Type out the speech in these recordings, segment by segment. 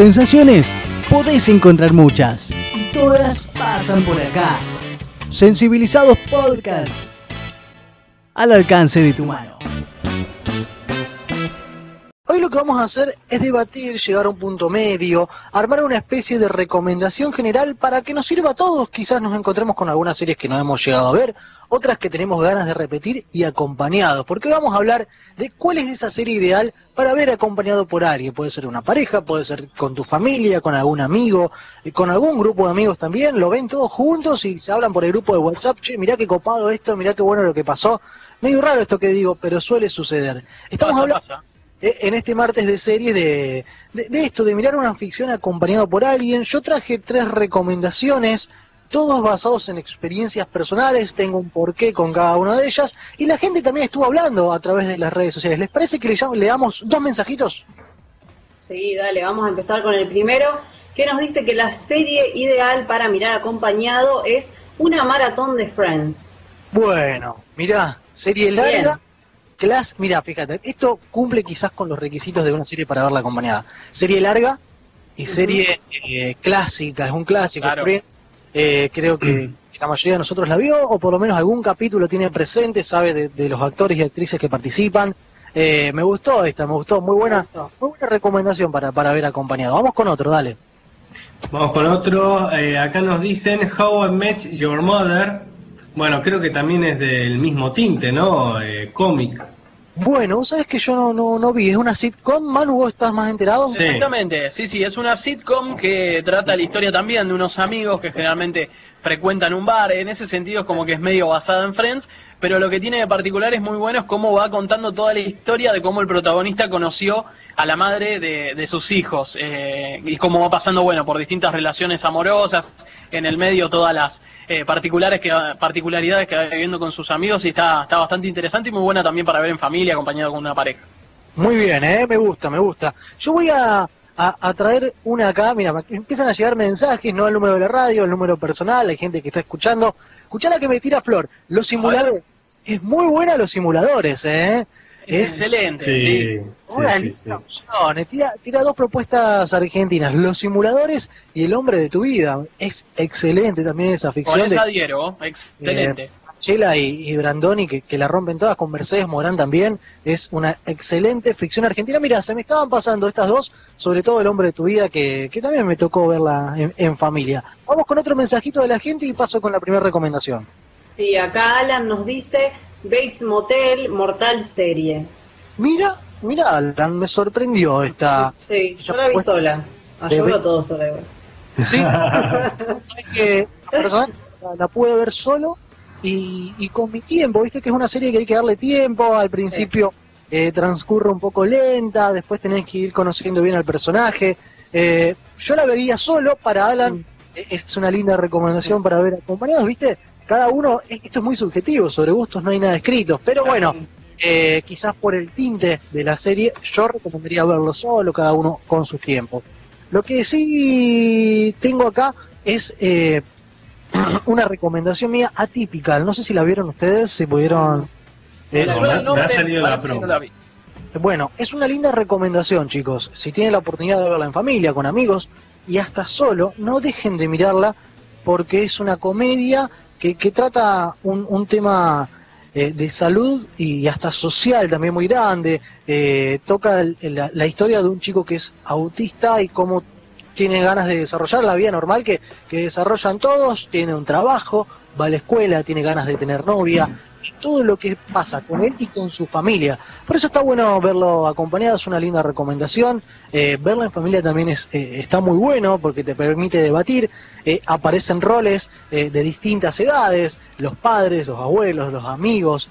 Sensaciones podés encontrar muchas. Y todas pasan por acá. Sensibilizados Podcast. Al alcance de tu mano. Lo que vamos a hacer es debatir, llegar a un punto medio, armar una especie de recomendación general para que nos sirva a todos. Quizás nos encontremos con algunas series que no hemos llegado a ver, otras que tenemos ganas de repetir y acompañados. Porque vamos a hablar de cuál es esa serie ideal para ver acompañado por alguien. Puede ser una pareja, puede ser con tu familia, con algún amigo, eh, con algún grupo de amigos también. Lo ven todos juntos y se hablan por el grupo de WhatsApp. Che, mirá qué copado esto, mirá qué bueno lo que pasó. Medio raro esto que digo, pero suele suceder. Estamos Pasa, hablando pasa. Eh, en este martes de series de, de, de esto, de mirar una ficción acompañado por alguien. Yo traje tres recomendaciones, todos basados en experiencias personales, tengo un porqué con cada una de ellas, y la gente también estuvo hablando a través de las redes sociales. ¿Les parece que le llam- leamos dos mensajitos? Sí, dale, vamos a empezar con el primero, que nos dice que la serie ideal para mirar acompañado es una maratón de Friends. Bueno, mirá, serie larga. Bien. Class, mira, fíjate, esto cumple quizás con los requisitos de una serie para verla acompañada. Serie larga y serie eh, clásica, es un clásico. Claro. Friends. Eh, creo que la mayoría de nosotros la vio, o por lo menos algún capítulo tiene presente, sabe de, de los actores y actrices que participan. Eh, me gustó esta, me gustó, muy buena, muy buena recomendación para, para ver acompañado. Vamos con otro, dale. Vamos con otro. eh, acá nos dicen How I Met Your Mother. Bueno, creo que también es del mismo tinte, ¿no? Eh, cómic. Bueno, vos sabés que yo no, no, no vi, es una sitcom, Manu, vos estás más enterado. Sí. Exactamente, sí, sí, es una sitcom que trata la historia también de unos amigos que generalmente frecuentan un bar, en ese sentido es como que es medio basada en Friends, pero lo que tiene de particular es muy bueno es cómo va contando toda la historia de cómo el protagonista conoció a la madre de, de sus hijos eh, y cómo va pasando, bueno, por distintas relaciones amorosas, en el medio todas las eh, particulares que, particularidades que va viviendo con sus amigos y está, está bastante interesante y muy buena también para ver en familia acompañado con una pareja. Muy bien, ¿eh? me gusta, me gusta. Yo voy a, a, a traer una acá, mira, empiezan a llegar mensajes, no el número de la radio, el número personal, hay gente que está escuchando. Escuchá la que me tira Flor, los simuladores. Es muy buena los simuladores, ¿eh? Es, excelente, sí. Sí, una sí, sí, linda sí. opción. Tira, tira dos propuestas argentinas, los simuladores y el hombre de tu vida. Es excelente también esa Con ficción de esa excelente. Chela y, y Brandoni, que, que la rompen todas, con Mercedes Morán también, es una excelente ficción argentina. Mira, se me estaban pasando estas dos, sobre todo El hombre de tu vida, que, que también me tocó verla en, en familia. Vamos con otro mensajito de la gente y paso con la primera recomendación. Sí, acá Alan nos dice Bates Motel, Mortal Serie. Mira, mira, Alan, me sorprendió esta... Sí, yo la vi Pues- sola. Ah, yo veo todo sola igual. Sí, es que personal, la, la pude ver solo y, y con mi tiempo, viste que es una serie que hay que darle tiempo, al principio eh, transcurre un poco lenta, después tenés que ir conociendo bien al personaje. Eh, yo la vería solo, para Alan eh, es una linda recomendación para ver acompañados, viste, cada uno, esto es muy subjetivo, sobre gustos no hay nada escrito, pero bueno, eh, quizás por el tinte de la serie, yo recomendaría verlo solo, cada uno con su tiempo. Lo que sí tengo acá es eh, una recomendación mía atípica. No sé si la vieron ustedes, si pudieron. Eh, No, me ha salido la bueno, es una linda recomendación, chicos. Si tienen la oportunidad de verla en familia, con amigos y hasta solo, no dejen de mirarla porque es una comedia que, que trata un, un tema eh, de salud y hasta social también muy grande. Eh, toca el- la, la historia de un chico que es autista y cómo tiene ganas de desarrollar la vida normal que, que desarrollan todos, tiene un trabajo, va a la escuela, tiene ganas de tener novia, todo lo que pasa con él y con su familia. Por eso está bueno verlo acompañado, es una linda recomendación. Eh, verlo en familia también es, eh, está muy bueno porque te permite debatir. Eh, aparecen roles eh, de distintas edades, los padres, los abuelos, los amigos.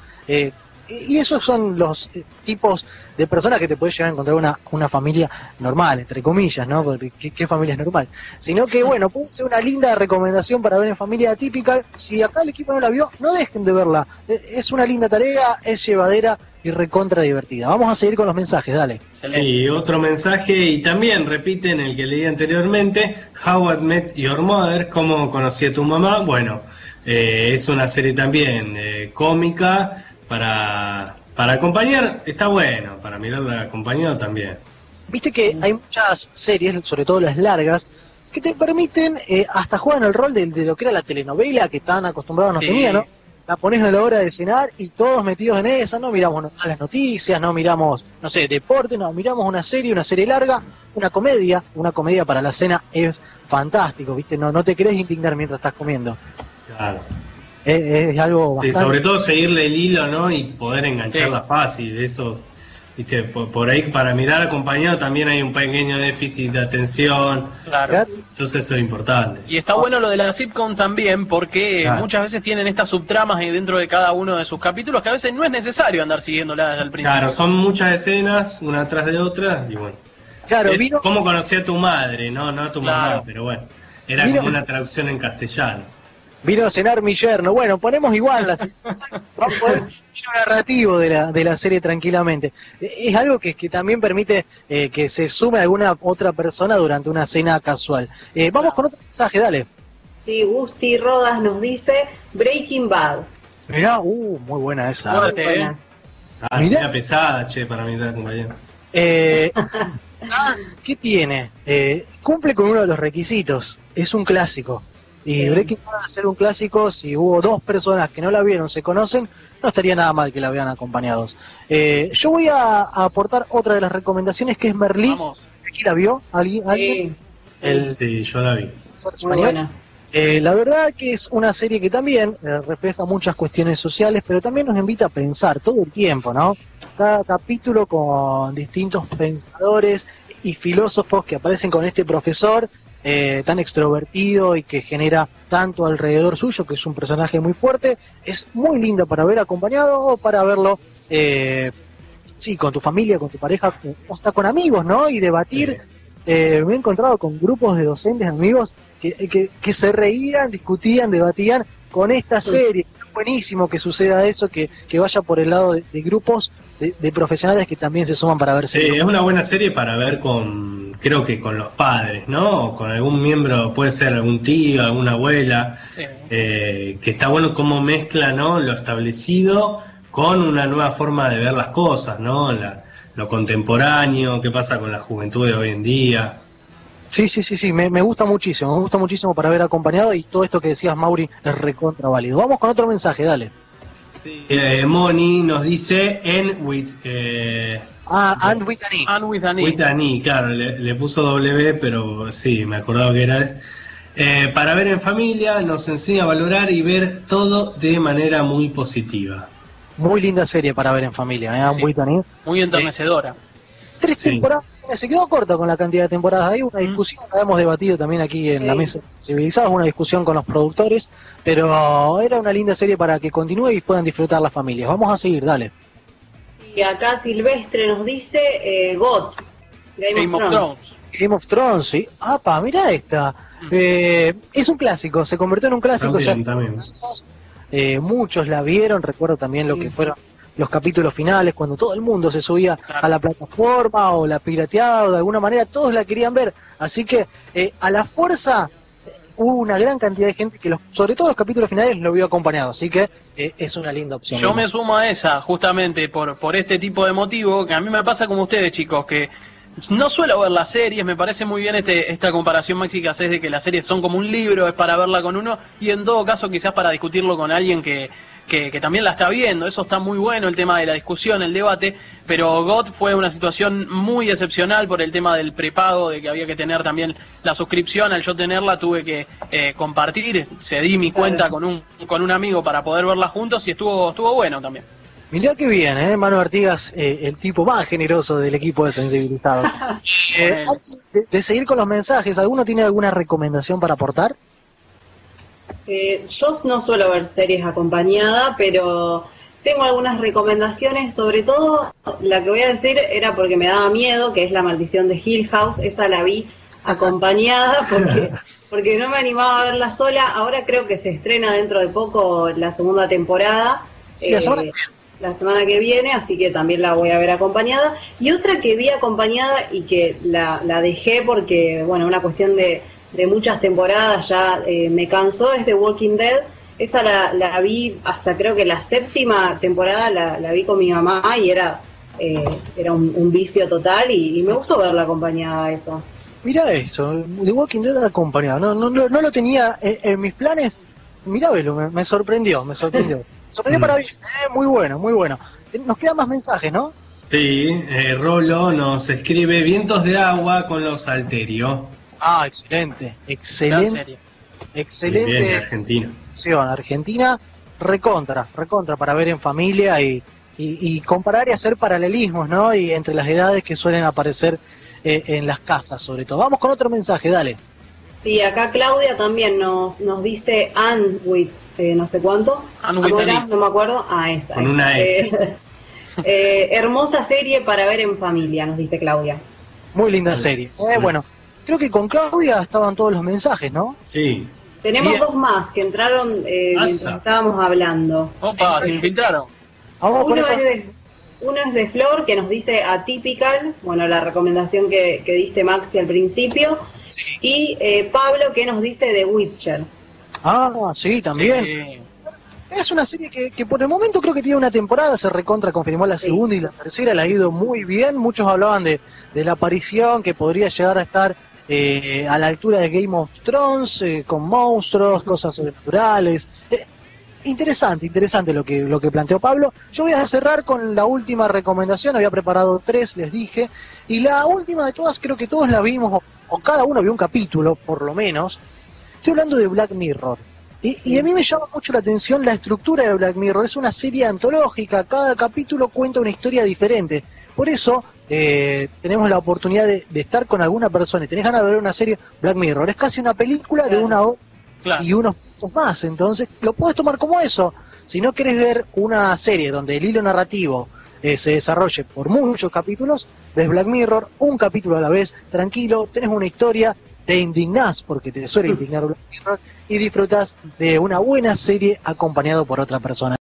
Y esos son los eh, tipos de personas que te puedes llegar a encontrar una, una familia normal, entre comillas, ¿no? Porque ¿qué, qué familia es normal? Sino que, bueno, puede ser una linda recomendación para ver en familia típica. Si acá el equipo no la vio, no dejen de verla. Eh, Es una linda tarea, es llevadera y recontra divertida. Vamos a seguir con los mensajes, dale. Sí, otro mensaje y también repiten el que leí anteriormente, How I Met Your Mother, cómo conocí a tu mamá. Bueno, eh, es una serie también eh, cómica para, para acompañar, está bueno, para mirarla acompañado también. Viste que hay muchas series, sobre todo las largas, que te permiten, eh, hasta juegan el rol de, de lo que era la telenovela que tan acostumbrados nos Sí. tenía, ¿no? La pones a la hora de cenar y todos metidos en esa, no miramos no- las noticias, no miramos, no sé, deporte, no, miramos una serie, una serie larga, una comedia, una comedia para la cena es fantástico, ¿viste? No, no te querés indignar mientras estás comiendo. Claro. Es, es algo Sí, bastante... sobre todo seguirle el hilo, ¿no? Y poder engancharla Sí. fácil. Eso, viste, por, por ahí para mirar acompañado también hay un pequeño déficit de atención. Claro. Entonces eso es importante. Y está bueno lo de la sitcom también porque Claro. muchas veces tienen estas subtramas ahí dentro de cada uno de sus capítulos que a veces no es necesario andar siguiéndolas desde el principio. Claro, son muchas escenas, una tras de otra, y bueno. Claro, Es vino, ¿Cómo conocí a tu madre? No, no a tu Claro. mamá, pero bueno. Era Vino- como una traducción en castellano. Vino a cenar mi yerno. Bueno, ponemos igual la Vamos a poder ir un narrativo de la, de la serie tranquilamente. Es algo que, que también permite eh, que se sume alguna otra persona durante una cena casual. Eh, vamos con otro mensaje, dale. Sí, Gusti Rodas nos dice Breaking Bad. Mirá, uh, muy buena esa. Fuerte, Muy buena. ¿eh? Ah, Mirá. pesada, che, para mirar, compañero. Eh, ah, ¿Qué tiene? Eh, cumple con uno de los requisitos. Es un clásico. Y Sí. Breaking Bad, ser un clásico, si hubo dos personas que no la vieron, se conocen, no estaría nada mal que la vean acompañados. Eh, yo voy a, a aportar otra de las recomendaciones que es Merlí. ¿Aquí la vio? ¿Alguien? alguien? Sí, El Sí, yo la vi. muy buena. Eh, la verdad que es una serie que también eh, refleja muchas cuestiones sociales, pero también nos invita a pensar todo el tiempo, ¿no? Cada capítulo con distintos pensadores y filósofos que aparecen con este profesor eh, tan extrovertido y que genera tanto alrededor suyo, que es un personaje muy fuerte. Es muy lindo para ver acompañado o para verlo, eh, sí, con tu familia, con tu pareja, o hasta con amigos, ¿no? Y debatir. Eh, me he encontrado con grupos de docentes, amigos, que, que, que se reían, discutían, debatían con esta serie. Es buenísimo que suceda eso, que, que vaya por el lado de, de grupos de, de profesionales que también se suman para ver Sí, series. es una buena serie para ver con, creo que con los padres, ¿no? O con algún miembro, puede ser algún tío, alguna abuela, Sí. eh, que está bueno cómo mezcla, ¿no? Lo establecido con una nueva forma de ver las cosas, ¿no? La- lo contemporáneo, qué pasa con la juventud de hoy en día. Sí, sí, sí, sí, me, me gusta muchísimo, me gusta muchísimo para ver acompañado y todo esto que decías, Mauri, es recontra válido. Vamos con otro mensaje, dale. Eh, Moni nos dice en with, eh, Ah, and with an E. And with an E. with an E, claro, le, le puso W, pero sí, me acordaba que era. Eh, para ver en familia nos enseña a valorar y ver todo de manera muy positiva. Muy linda serie para ver en familia, ¿eh? Sí. with an E. Muy enternecedora. Tres Sí. temporadas, se quedó corta con la cantidad de temporadas. Hay una Mm. discusión, la hemos debatido también aquí en la mesa de Civilizados, una discusión con los productores, pero era una linda serie para que continúe y puedan disfrutar las familias. Vamos a seguir, dale. Y acá Silvestre nos dice eh, GOT, Game, Game of of Thrones. Thrones. Game of Thrones, sí. ¡Apa! Mira esta. Mm. Eh, es un clásico, se convirtió en un clásico También, ya. también. Eh, muchos la vieron, recuerdo también lo Sí. que fueron los capítulos finales, cuando todo el mundo se subía Claro. a la plataforma o la pirateaba o de alguna manera, todos la querían ver. Así que eh, a la fuerza hubo una gran cantidad de gente que, los, sobre todo los capítulos finales, lo vio acompañado. Así que eh, es una linda opción. Yo me sumo a esa, justamente por, por este tipo de motivo, que a mí me pasa como ustedes, chicos, que no suelo ver las series, me parece muy bien este, esta comparación, Maxi, que haces de que las series son como un libro, es para verla con uno, y en todo caso quizás para discutirlo con alguien que, que, que también la está viendo, eso está muy bueno, el tema de la discusión, el debate, pero GOT fue una situación muy excepcional por el tema del prepago, de que había que tener también la suscripción, al yo tenerla tuve que eh, compartir, cedí mi cuenta con un, con un amigo para poder verla juntos y estuvo, estuvo bueno también. Mirá qué bien, ¿eh? Manu Artigas, eh, el tipo más generoso del equipo de Sensibilizados. Eh, antes de, de seguir con los mensajes, ¿alguno tiene alguna recomendación para aportar? Eh, yo no suelo ver series acompañada, pero tengo algunas recomendaciones, sobre todo la que voy a decir era porque me daba miedo, que es La Maldición de Hill House, esa la vi acompañada porque, porque no me animaba a verla sola, ahora creo que se estrena dentro de poco la segunda temporada. Sí, la Eh, semana que la semana que viene, así que también la voy a ver acompañada. Y otra que vi acompañada y que la, la dejé porque, bueno, una cuestión de, de muchas temporadas ya eh, me cansó, es The Walking Dead. Esa la, la vi hasta creo que la séptima temporada la, la vi con mi mamá y era eh, era un, un vicio total y, y me gustó verla acompañada a eso. Mira eso, The Walking Dead acompañado. No, no, no, no lo tenía en, en mis planes. Mirá, Belu, me, me sorprendió, me sorprendió. Sorprendió para bien, eh, muy bueno, muy bueno. Nos quedan más mensajes, ¿no? Sí, eh, Rolo nos escribe vientos de agua con los Alterio. Ah, excelente, excelente, excelente. Bien, Argentina. opción. Argentina, recontra, recontra para ver en familia y, y, y comparar y hacer paralelismos, ¿no? Y entre las edades que suelen aparecer eh, en las casas, sobre todo. Vamos con otro mensaje, dale. Sí, acá Claudia también nos, nos dice Ann with eh, no sé cuánto. Ann with Ahora, an E. no me acuerdo. Ah, esa. Con una E. Eh, eh, hermosa serie para ver en familia, nos dice Claudia. Muy linda serie. Eh, bueno, creo que con Claudia estaban todos los mensajes, ¿no? Sí, Tenemos Bien. dos más que entraron eh, mientras estábamos hablando. Opa, se infiltraron. Uno es, de, uno es de Flor, que nos dice Atypical, bueno, la recomendación que, que diste Maxi al principio. Y eh, Pablo, que nos dice The Witcher. Ah, sí, también. Sí. Es una serie que, que por el momento creo que tiene una temporada, se recontra confirmó la Sí. segunda y la tercera, le ha ido muy bien. Muchos hablaban de, de la aparición que podría llegar a estar eh, a la altura de Game of Thrones, eh, con monstruos, cosas sobrenaturales. Eh, interesante, interesante lo que, lo que planteó Pablo. Yo voy a cerrar con la última recomendación, había preparado tres, les dije, y la última de todas creo que todos la vimos, o, cada uno vio un capítulo, por lo menos. Estoy hablando de Black Mirror. Y, y a mí me llama mucho la atención la estructura de Black Mirror. Es una serie antológica, cada capítulo cuenta una historia diferente. Por eso eh, tenemos la oportunidad de, de estar con alguna persona y tenés ganas de ver una serie Black Mirror. Es casi una película de una hora Claro. y unos puntos más. Entonces lo puedes tomar como eso. Si no querés ver una serie donde el hilo narrativo eh, se desarrolle por muchos capítulos, ves Black Mirror, un capítulo a la vez, tranquilo, tenés una historia, te indignás porque te suele indignar Black Mirror y disfrutas de una buena serie acompañado por otra persona.